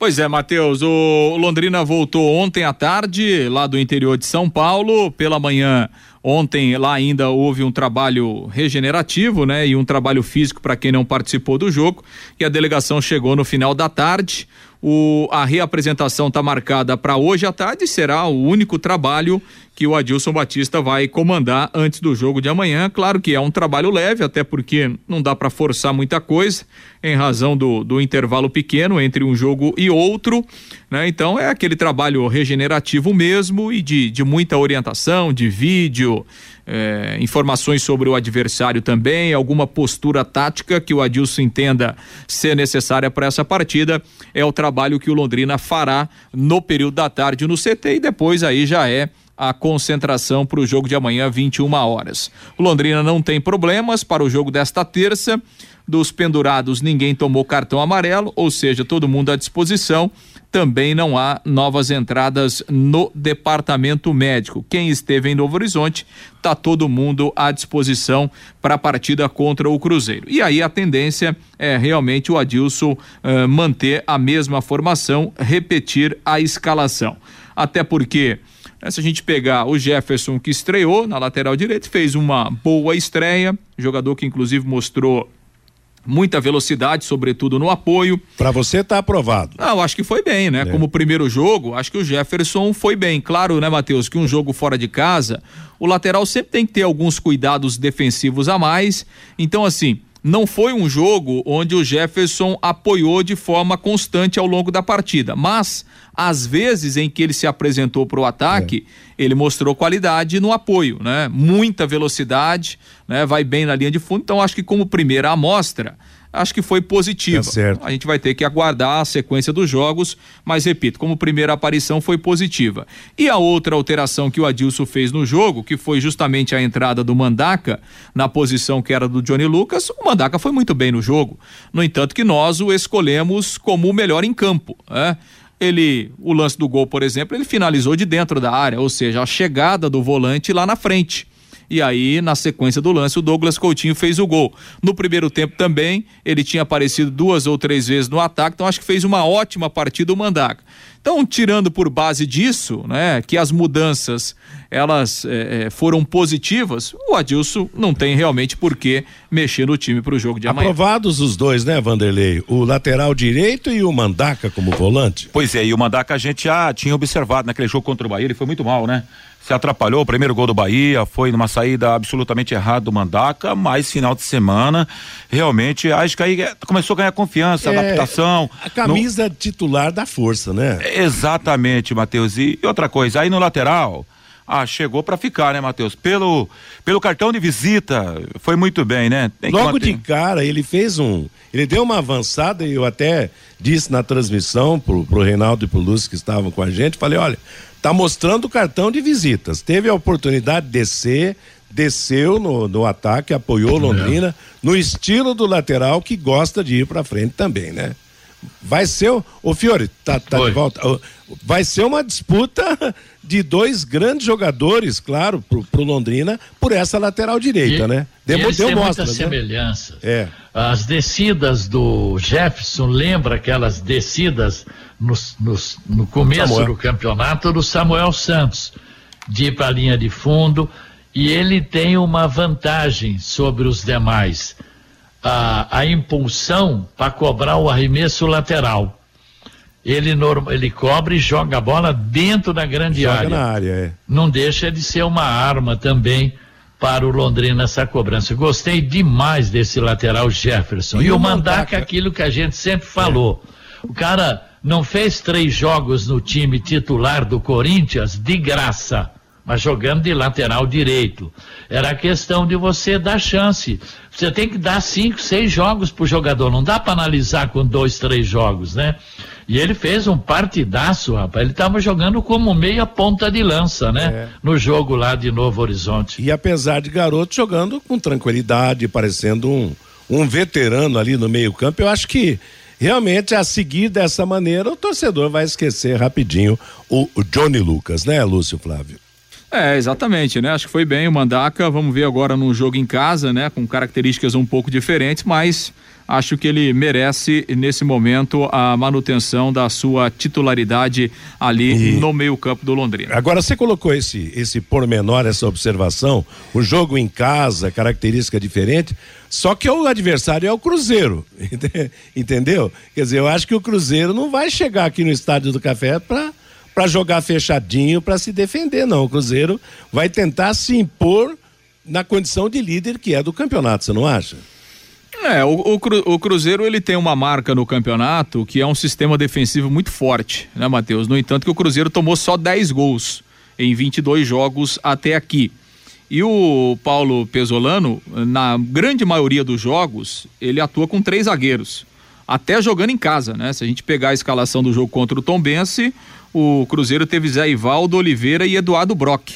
[SPEAKER 3] Pois é, Matheus, o Londrina voltou ontem à tarde, lá do interior de São Paulo. Pela manhã, ontem, lá ainda houve um trabalho regenerativo, né? E um trabalho físico para quem não participou do jogo. E a delegação chegou no final da tarde. O, a reapresentação está marcada para hoje à tarde, será o único trabalho que o Adilson Batista vai comandar antes do jogo de amanhã. Claro que é um trabalho leve, até porque não dá para forçar muita coisa, em razão do, do intervalo pequeno entre um jogo e outro. Né? Então é aquele trabalho regenerativo mesmo e de, de muita orientação, de vídeo, é, informações sobre o adversário também, alguma postura tática que o Adilson entenda ser necessária para essa partida, é o trabalho que o Londrina fará no período da tarde no CT e depois aí já é a concentração para o jogo de amanhã, 21 horas. O Londrina não tem problemas para o jogo desta terça. Dos pendurados, ninguém tomou cartão amarelo, ou seja, todo mundo à disposição também não há novas entradas no departamento médico. Quem esteve em Novo Horizonte, tá todo mundo à disposição para a partida contra o Cruzeiro. E aí a tendência é realmente o Adilson uh, manter a mesma formação, repetir a escalação. Até porque né, se a gente pegar o Jefferson que estreou na lateral direita, fez uma boa estreia, jogador que inclusive mostrou muita velocidade, sobretudo no apoio.
[SPEAKER 2] Para você tá aprovado.
[SPEAKER 3] Não, acho que foi bem, né? É. Como primeiro jogo, acho que o Jefferson foi bem. Claro, né, Matheus, que um jogo fora de casa, o lateral sempre tem que ter alguns cuidados defensivos a mais. Então, assim, não foi um jogo onde o Jefferson apoiou de forma constante ao longo da partida, mas às vezes em que ele se apresentou para o ataque, é. ele mostrou qualidade no apoio, né? Muita velocidade, né? Vai bem na linha de fundo. Então acho que como primeira amostra, acho que foi positiva.
[SPEAKER 2] Tá
[SPEAKER 3] a gente vai ter que aguardar a sequência dos jogos, mas repito, como primeira aparição foi positiva. E a outra alteração que o Adilson fez no jogo, que foi justamente a entrada do Mandaca na posição que era do Johnny Lucas, o Mandaca foi muito bem no jogo. No entanto, que nós o escolhemos como o melhor em campo. Né? Ele, o lance do gol, por exemplo, ele finalizou de dentro da área, ou seja, a chegada do volante lá na frente. E aí, na sequência do lance, o Douglas Coutinho fez o gol. No primeiro tempo também, ele tinha aparecido duas ou três vezes no ataque, então acho que fez uma ótima partida o Mandaca. Então, tirando por base disso, né, que as mudanças elas é, foram positivas, o Adilson não tem realmente por que mexer no time para o jogo de amanhã.
[SPEAKER 2] Aprovados os dois, né, Vanderlei? O lateral direito e o Mandaca como volante.
[SPEAKER 6] Pois é, e o Mandaca a gente já tinha observado naquele jogo contra o Bahia, ele foi muito mal, né? Se atrapalhou. O primeiro gol do Bahia foi numa saída absolutamente errada do Mandaca, mas final de semana, realmente, acho que aí começou a ganhar confiança, é, adaptação.
[SPEAKER 2] A camisa no... titular da força, né?
[SPEAKER 6] Exatamente, Matheus. E, e outra coisa, aí no lateral. Ah, chegou para ficar, né, Matheus? Pelo, pelo cartão de visita, foi muito bem, né?
[SPEAKER 2] Tem Logo de cara, ele fez um. Ele deu uma avançada e eu até disse na transmissão pro, pro Reinaldo e pro Lúcio que estavam com a gente, falei, olha, tá mostrando o cartão de visitas. Teve a oportunidade de descer, desceu no, no ataque, apoiou Londrina, é. no estilo do lateral que gosta de ir para frente também, né? Vai ser, o Fiore, tá, tá de volta. Vai ser uma disputa de dois grandes jogadores, claro, pro, pro Londrina, por essa lateral direita,
[SPEAKER 5] e,
[SPEAKER 2] né?
[SPEAKER 5] Deu, eles deu mostra, muitas né? semelhanças. É. As descidas do Jefferson lembra aquelas descidas no, no, no começo Samuel. do campeonato do Samuel Santos, de ir para a linha de fundo, e ele tem uma vantagem sobre os demais. A, a impulsão para cobrar o arremesso lateral. Ele, ele cobre e joga a bola dentro da grande joga área.
[SPEAKER 2] Área é.
[SPEAKER 5] Não deixa de ser uma arma também para o Londrina essa cobrança. Gostei demais desse lateral Jefferson. E, e o Mandaca, aquilo que a gente sempre falou. É. O cara não fez três jogos no time titular do Corinthians de graça, mas jogando de lateral direito. Era questão de você dar chance. Você tem que dar cinco, seis jogos pro jogador. Não dá para analisar com dois, três jogos, né? E ele fez um partidaço, rapaz. Ele estava jogando como meia ponta de lança, né? É. No jogo lá de Novo Horizonte.
[SPEAKER 2] E apesar de garoto jogando com tranquilidade, parecendo um, um veterano ali no meio-campo, eu acho que realmente a seguir dessa maneira o torcedor vai esquecer rapidinho o, Johnny Lucas, né, Lúcio Flávio?
[SPEAKER 3] É, exatamente, né? Acho que foi bem o Mandaca. Vamos ver agora num jogo em casa, né? Com características um pouco diferentes, mas acho que ele merece, nesse momento, a manutenção da sua titularidade ali e... no meio-campo do Londrina.
[SPEAKER 2] Agora, você colocou esse, esse pormenor, essa observação, o jogo em casa, característica diferente, só que o adversário é o Cruzeiro, entendeu? Quer dizer, eu acho que o Cruzeiro não vai chegar aqui no Estádio do Café para para jogar fechadinho para se defender, não. O Cruzeiro vai tentar se impor na condição de líder que é do campeonato, você não acha?
[SPEAKER 3] É, o, o, o, Cruzeiro ele tem uma marca no campeonato que é um sistema defensivo muito forte, né, Matheus? No entanto, que o Cruzeiro tomou só 10 gols em 22 jogos até aqui. E o Paulo Pesolano, na grande maioria dos jogos, ele atua com três zagueiros. Até jogando em casa, né? Se a gente pegar a escalação do jogo contra o Tombense, o Cruzeiro teve Zé Ivaldo Oliveira e Eduardo Brock.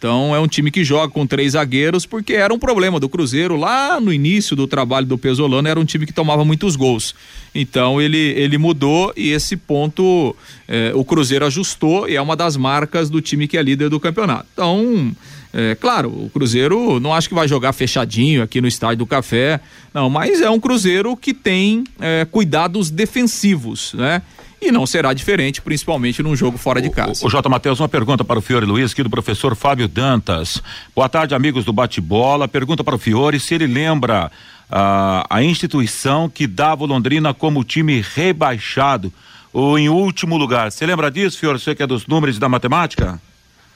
[SPEAKER 3] Então é um time que joga com três zagueiros porque era um problema do Cruzeiro lá no início do trabalho do Pesolano era um time que tomava muitos gols. Então ele ele mudou e esse ponto eh, o Cruzeiro ajustou e é uma das marcas do time que é líder do campeonato. Então é, claro, o Cruzeiro não acho que vai jogar fechadinho aqui no estádio do Café, não, mas é um Cruzeiro que tem é, cuidados defensivos, né? E não será diferente, principalmente num jogo fora de casa.
[SPEAKER 6] O, o J. Matheus, uma pergunta para o Fiore Luiz, aqui do professor Fábio Dantas. Boa tarde, amigos do Bate-Bola. Pergunta para o Fiore se ele lembra uh, a instituição que dava o Londrina como time rebaixado ou em último lugar. Você lembra disso, Fiore? Você que é dos números da matemática?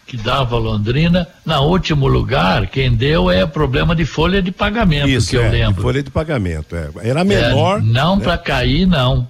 [SPEAKER 5] que dava Londrina. Na último lugar, quem deu é problema de folha de pagamento, Isso, que eu
[SPEAKER 2] é,
[SPEAKER 5] lembro.
[SPEAKER 2] Folha de pagamento, é. Era menor. É,
[SPEAKER 5] não né? para cair, não.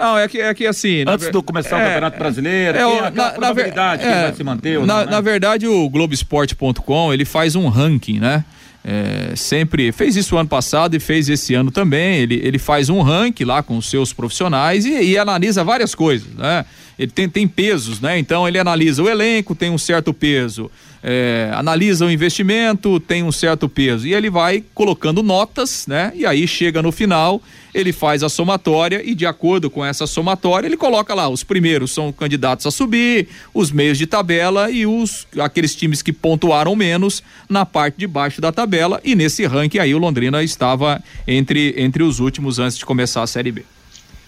[SPEAKER 3] Não, é que, é que assim.
[SPEAKER 6] Antes de começar é, o Campeonato Brasileiro, é, é na, na verdade,
[SPEAKER 3] é, vai se manter. Na, não, né? na verdade, o Globoesporte.com ele faz um ranking, né? É, sempre fez isso ano passado e fez esse ano também. Ele, ele faz um ranking lá com os seus profissionais e, e analisa várias coisas, né? Ele tem, tem pesos, né? Então ele analisa o elenco, tem um certo peso é, analisa o investimento, tem um certo peso e ele vai colocando notas, né? E aí chega no final, ele faz a somatória e de acordo com essa somatória ele coloca lá os primeiros são candidatos a subir, os meios de tabela e os aqueles times que pontuaram menos na parte de baixo da tabela e nesse ranking aí o Londrina estava entre entre os últimos antes de começar a Série B.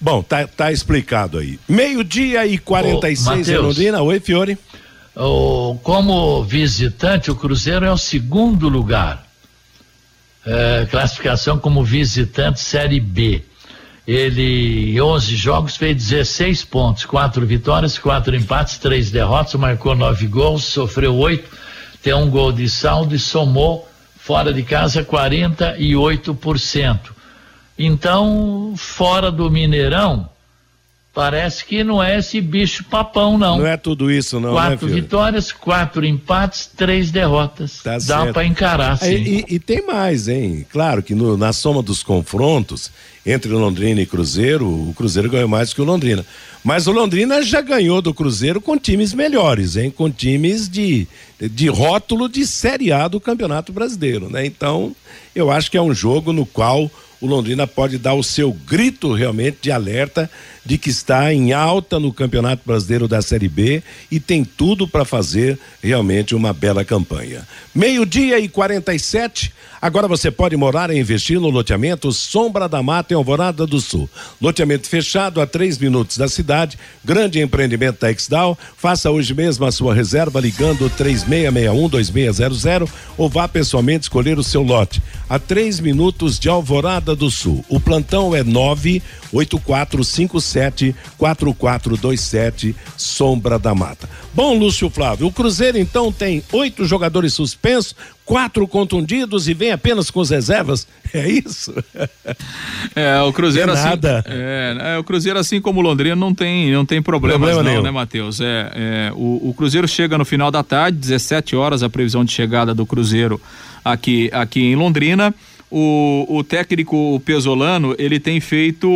[SPEAKER 2] Bom, tá, tá explicado aí. Meio-dia e 46 em Londrina. Oi, Fiore
[SPEAKER 5] o, como visitante, o Cruzeiro é o segundo lugar. É, classificação como visitante Série B. Ele, em 11 jogos, fez 16 pontos, quatro vitórias, quatro empates, três derrotas, marcou nove gols, sofreu oito, tem um gol de saldo e somou fora de casa 48%. Então, fora do Mineirão, Parece que não é esse bicho papão, não.
[SPEAKER 2] Não é tudo isso, não.
[SPEAKER 5] Né, quatro né, vitórias, quatro empates, três derrotas. Tá Dá para encarar, sim.
[SPEAKER 2] E, e, e, tem mais, hein? Claro que no, na soma dos confrontos entre Londrina e Cruzeiro, o Cruzeiro ganhou mais que o Londrina. Mas o Londrina já ganhou do Cruzeiro com times melhores, hein? Com times de, de rótulo de Série A do Campeonato Brasileiro, né? Então, eu acho que é um jogo no qual o Londrina pode dar o seu grito realmente de alerta de que está em alta no Campeonato Brasileiro da Série B e tem tudo para fazer realmente uma bela campanha. Meio-dia e 47. Agora você pode morar e investir no loteamento Sombra da Mata em Alvorada do Sul. Loteamento fechado a três minutos da cidade, grande empreendimento da Exdal. Faça hoje mesmo a sua reserva ligando 3661-2600 ou vá pessoalmente escolher o seu lote. A três minutos de Alvorada do Sul. O plantão é 98457 4427 Sombra da Mata. Bom, Lúcio Flávio, o Cruzeiro então tem oito jogadores suspensos, quatro contundidos e vem apenas com as reservas. É isso?
[SPEAKER 3] É, o Cruzeiro é assim. É, é, o Cruzeiro, assim como o Londrina, não tem, não tem problemas, problema não, nenhum. né, Matheus? É, é o, o, Cruzeiro chega no final da tarde, 17 horas, a previsão de chegada do Cruzeiro aqui, aqui em Londrina. O, o técnico pesolano ele tem feito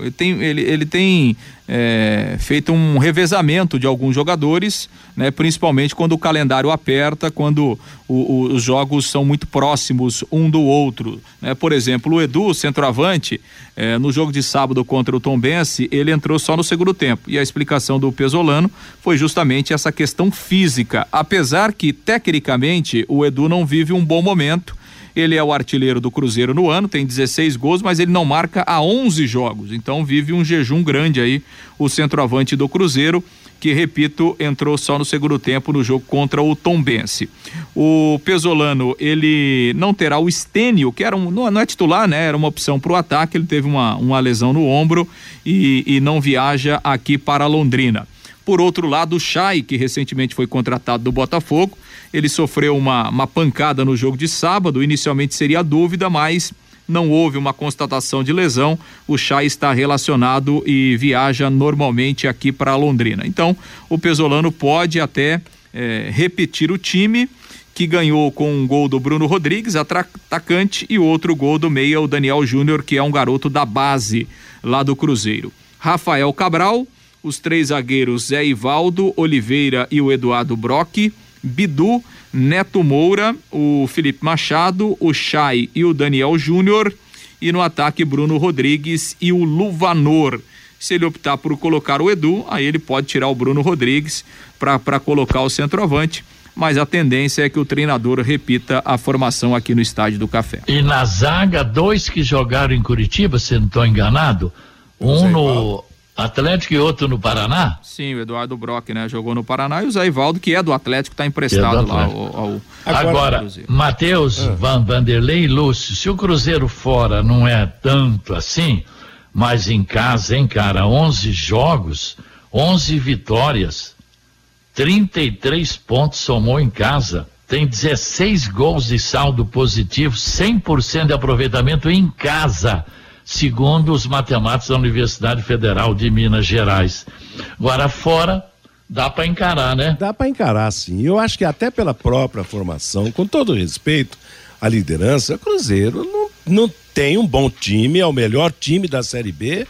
[SPEAKER 3] ele tem, ele, ele tem é, feito um revezamento de alguns jogadores, né, principalmente quando o calendário aperta, quando o, o, os jogos são muito próximos um do outro. Né? Por exemplo, o Edu, centroavante, é, no jogo de sábado contra o Tom Bense, ele entrou só no segundo tempo. E a explicação do Pesolano foi justamente essa questão física. Apesar que, tecnicamente, o Edu não vive um bom momento ele é o artilheiro do Cruzeiro no ano, tem 16 gols, mas ele não marca há 11 jogos. Então vive um jejum grande aí o centroavante do Cruzeiro que, repito, entrou só no segundo tempo no jogo contra o Tombense. O Pesolano, ele não terá o Estênio, que era um, não, é titular, né? Era uma opção para o ataque, ele teve uma, uma lesão no ombro e, e não viaja aqui para Londrina. Por outro lado, o Chay, que recentemente foi contratado do Botafogo, ele sofreu uma, uma pancada no jogo de sábado. Inicialmente seria dúvida, mas não houve uma constatação de lesão. O Chay está relacionado e viaja normalmente aqui para Londrina. Então, o Pesolano pode até é, repetir o time que ganhou com um gol do Bruno Rodrigues, atacante, e outro gol do meia, o Daniel Júnior, que é um garoto da base lá do Cruzeiro. Rafael Cabral, os três zagueiros Zé Ivaldo, Oliveira e o Eduardo Brock, Bidu, Neto Moura, o Felipe Machado, o Chay e o Daniel Júnior. E no ataque, Bruno Rodrigues e o Luvanor. Se ele optar por colocar o Edu, aí ele pode tirar o Bruno Rodrigues para colocar o centroavante. Mas a tendência é que o treinador repita a formação aqui no Estádio do Café.
[SPEAKER 5] E na zaga, dois que jogaram em Curitiba, se não estou enganado. Um no, Atlético e outro no Paraná?
[SPEAKER 3] Sim, o Eduardo Brock, né? Jogou no Paraná e o Zé Ivaldo, que é do Atlético, está emprestado é lá ao,
[SPEAKER 5] ao, Agora, Agora Matheus, ah. Van Vanderlei e Lúcio, se o Cruzeiro fora não é tanto assim, mas em casa, hein, cara, 11 jogos, 11 vitórias, 33 pontos somou em casa, tem 16 gols de saldo positivo, 100% de aproveitamento em casa segundo os matemáticos da Universidade Federal de Minas Gerais. Agora, fora, dá para encarar, né?
[SPEAKER 2] Dá para encarar, sim. Eu acho que até pela própria formação, com todo respeito à liderança, o Cruzeiro não, não tem um bom time, é o melhor time da Série B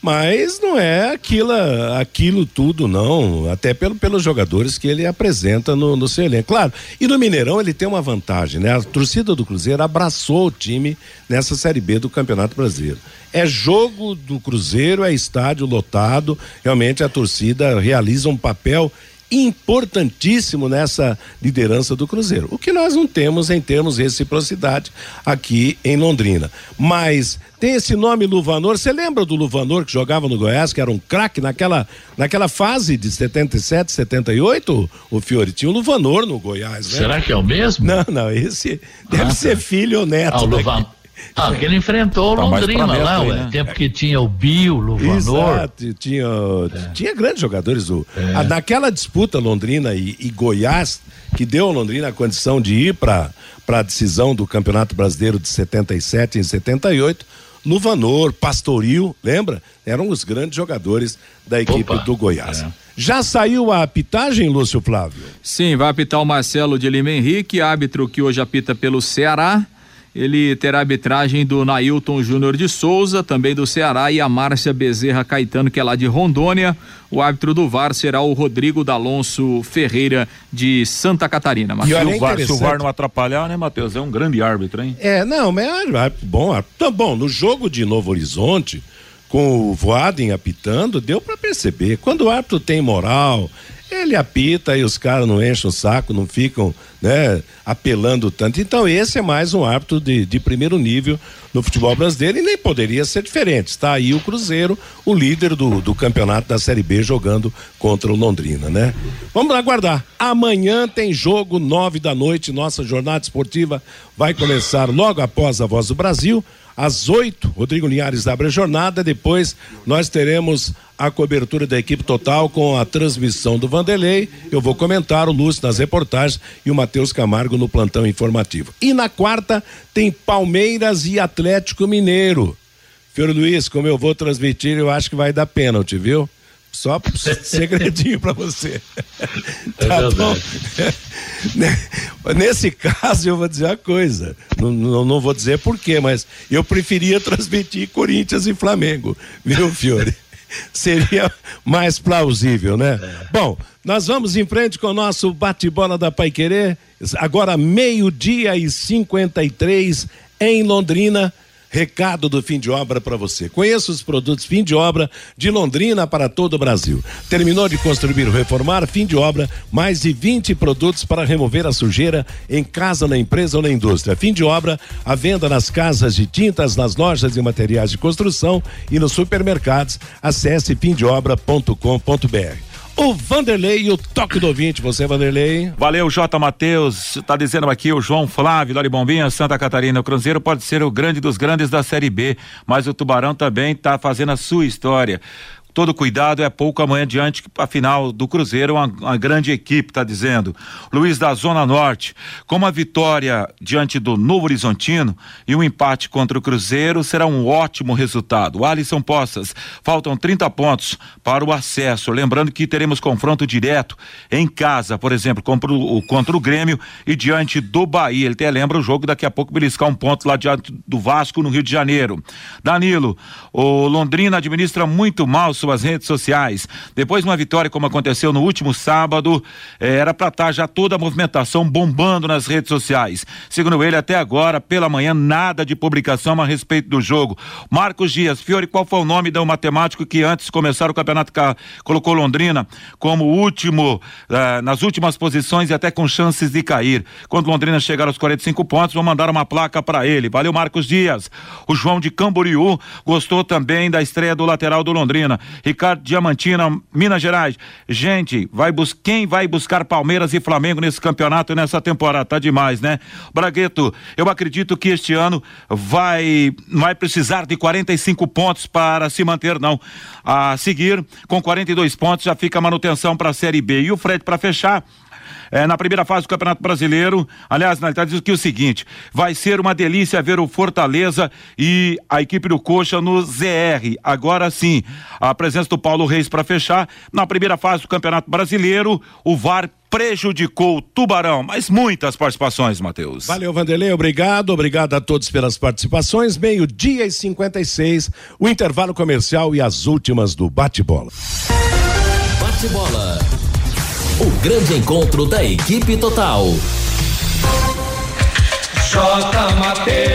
[SPEAKER 2] mas não é aquilo, aquilo tudo, não. Até pelo, pelos jogadores que ele apresenta no, no seu elenco. Claro, e no Mineirão ele tem uma vantagem, né? A torcida do Cruzeiro abraçou o time nessa Série B do Campeonato Brasileiro. É jogo do Cruzeiro, é estádio lotado, realmente a torcida realiza um papel importantíssimo nessa liderança do Cruzeiro. O que nós não temos em termos de reciprocidade aqui em Londrina. Mas tem esse nome Luvanor. Você lembra do Luvanor que jogava no Goiás, que era um craque naquela, naquela fase de 77, 78? O Fiore tinha o Luvanor no Goiás, né?
[SPEAKER 5] Será que é o mesmo?
[SPEAKER 2] Não, não, esse deve ah, ser tá. filho ou neto. Ah, o Luvan...
[SPEAKER 5] Ah, porque ele enfrentou o tá Londrina lá, ué. Né? Tempo que tinha o Bio, o Luvanor.
[SPEAKER 2] Exato, tinha, é. tinha grandes jogadores. O, é. a, naquela disputa Londrina e, e, Goiás, que deu a Londrina a condição de ir para a decisão do Campeonato Brasileiro de 77 e 78, Luvanor, Pastoril, lembra? Eram os grandes jogadores da equipe Opa, do Goiás. É. Já saiu a apitagem, Lúcio Flávio?
[SPEAKER 3] Sim, vai apitar o Marcelo de Lima Henrique, árbitro que hoje apita pelo Ceará. Ele terá arbitragem do Nailton Júnior de Souza, também do Ceará, e a Márcia Bezerra Caetano, que é lá de Rondônia. O árbitro do VAR será o Rodrigo D'Alonso Ferreira, de Santa Catarina.
[SPEAKER 6] Mas e olha, se, o VAR, se o VAR não atrapalhar, né, Matheus? É um grande árbitro, hein?
[SPEAKER 2] É, não, mas é bom. Tá bom, no jogo de Novo Horizonte, com o Voaden apitando, deu para perceber. Quando o árbitro tem moral, ele apita e os caras não enchem o saco, não ficam né, apelando tanto. Então, esse é mais um árbitro de, de primeiro nível no futebol brasileiro e nem poderia ser diferente. Está aí o Cruzeiro, o líder do, do campeonato da Série B, jogando contra o Londrina, né? Vamos aguardar. Amanhã tem jogo, nove da noite. Nossa jornada esportiva vai começar logo após a Voz do Brasil às oito, Rodrigo Linhares abre a jornada, depois nós teremos a cobertura da equipe total com a transmissão do Vanderlei. Eu vou comentar o Lúcio nas reportagens e o Matheus Camargo no plantão informativo. E na quarta tem Palmeiras e Atlético Mineiro. Fiore Luiz, como eu vou transmitir, eu acho que vai dar pênalti, viu? Só segredinho para você.
[SPEAKER 5] É tá bom?
[SPEAKER 2] Nesse caso, eu vou dizer uma coisa. Não, não, não, vou dizer porquê, mas eu preferia transmitir Corinthians e Flamengo, viu, Fiore? Seria mais plausível, né? É. Bom, nós vamos em frente com o nosso bate-bola da Pai Querer. Agora, meio-dia e 53 em Londrina. Recado do fim de obra para você. Conheça os produtos fim de obra de Londrina para todo o Brasil. Terminou de construir ou reformar, fim de obra, mais de 20 produtos para remover a sujeira em casa, na empresa ou na indústria. Fim de obra, a venda nas casas de tintas, nas lojas e materiais de construção e nos supermercados. Acesse fimdeobra.com.br o Vanderlei e o toque do ouvinte. Você, Vanderlei.
[SPEAKER 6] Valeu, J. Matheus. Tá dizendo aqui o João Flávio, Lori Bombinha, Santa Catarina. O Cruzeiro pode ser o grande dos grandes da Série B, mas o Tubarão também tá fazendo a sua história todo cuidado é pouco amanhã diante, afinal do Cruzeiro, uma, uma grande equipe, está dizendo. Luiz da Zona Norte, com a vitória diante do Novo Horizontino e um empate contra o Cruzeiro, será um ótimo resultado. Alisson Poças, faltam 30 pontos para o acesso. Lembrando que teremos confronto direto em casa, por exemplo, contra o, contra o Grêmio e diante do Bahia. Ele até lembra o jogo daqui a pouco beliscar um ponto lá diante do Vasco no Rio de Janeiro. Danilo, o Londrina administra muito mal sua suas redes sociais. Depois de uma vitória como aconteceu no último sábado, eh, era para estar tá já toda a movimentação bombando nas redes sociais. Segundo ele, até agora, pela manhã, nada de publicação a respeito do jogo. Marcos Dias, Fiore, qual foi o nome do matemático que antes de começar o campeonato colocou Londrina como último, eh, nas últimas posições e até com chances de cair? Quando Londrina chegar aos 45 pontos, vão mandar uma placa para ele. Valeu, Marcos Dias. O João de Camboriú gostou também da estreia do lateral do Londrina. Ricardo Diamantina, Minas Gerais. Gente, vai bus quem vai buscar Palmeiras e Flamengo nesse campeonato nessa temporada? Tá demais, né? Bragueto, eu acredito que este ano vai vai precisar de 45 pontos para se manter, não. A seguir, com 42 pontos já fica a manutenção para a Série B. E o Fred para fechar, é, na primeira fase do Campeonato Brasileiro. Aliás, na verdade, diz que é o seguinte: vai ser uma delícia ver o Fortaleza e a equipe do Coxa no ZR. Agora sim, a presença do Paulo Reis para fechar. Na primeira fase do Campeonato Brasileiro, o VAR prejudicou o Tubarão, mas muitas participações, Matheus.
[SPEAKER 2] Valeu, Vanderlei, obrigado, obrigado a todos pelas participações. Meio-dia e 56, o intervalo comercial e as últimas do bate-bola.
[SPEAKER 1] Bate-bola. O grande encontro da equipe total.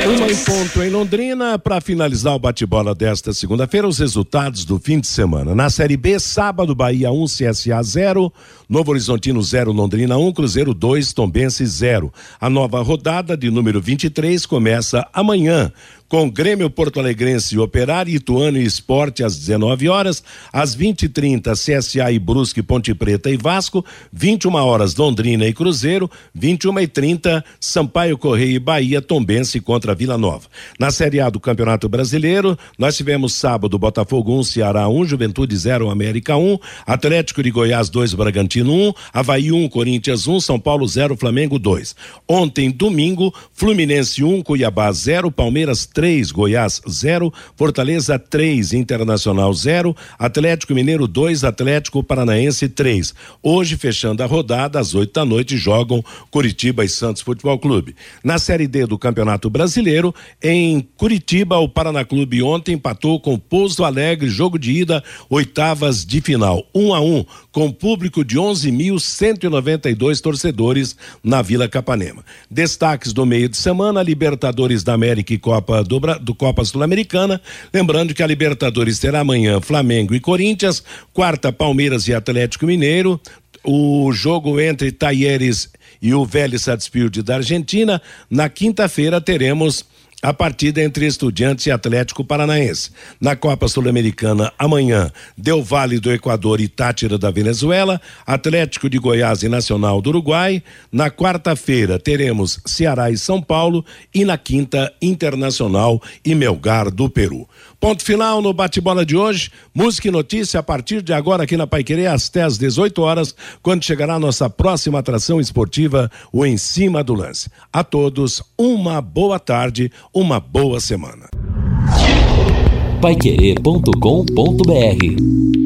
[SPEAKER 2] Uma em ponto em Londrina para finalizar o bate-bola desta segunda-feira, os resultados do fim de semana. Na Série B, sábado, Bahia 1, um, CSA 0, Novo Horizontino 0, Londrina 1, um, Cruzeiro 2, Tombense 0. A nova rodada de número 23 começa amanhã com Grêmio Porto Alegrense, Operário, Ituano e Esporte às 19 horas, às 20 e 30 CSA e Brusque, Ponte Preta e Vasco, 21 horas Londrina e Cruzeiro, 21 e 30 Sampaio Correia e Bahia, Tombense contra Vila Nova. Na Série A do Campeonato Brasileiro, nós tivemos sábado Botafogo 1, um, Ceará 1, um, Juventude 0, América 1, um, Atlético de Goiás 2, Bragantino 1, Havaí 1, Corinthians 1, São Paulo 0, Flamengo 2. Ontem, domingo, Fluminense 1, Cuiabá 0, Palmeiras 3, 3, Goiás 0, Fortaleza 3, Internacional 0, Atlético Mineiro 2, Atlético Paranaense 3. Hoje, fechando a rodada, às 8 da noite, jogam Curitiba e Santos Futebol Clube. Na Série D do Campeonato Brasileiro, em Curitiba, o Paraná Clube ontem empatou com Pouso Alegre, jogo de ida, oitavas de final, 1 um a 1 um, com público de 11.192 torcedores na Vila Capanema. Destaques do meio de semana: Libertadores da América e Copa do, do Copa Sul-Americana. Lembrando que a Libertadores terá amanhã Flamengo e Corinthians, quarta Palmeiras e Atlético Mineiro, o jogo entre Taieres e o Vélez Sarsfield da Argentina. Na quinta-feira teremos a partida entre Estudiantes e Atlético Paranaense. Na Copa Sul-Americana, amanhã, Del Vale do Equador e Tátira da Venezuela, Atlético de Goiás e Nacional do Uruguai. Na quarta-feira, teremos Ceará e São Paulo e na quinta, Internacional e Melgar do Peru. Ponto final no bate-bola de hoje. Música e notícia a partir de agora aqui na Paiquerê, até às 18 horas, quando chegará a nossa próxima atração esportiva, o Em Cima do Lance. A todos, uma boa tarde, uma boa semana.
[SPEAKER 1] Paiquerê.com.br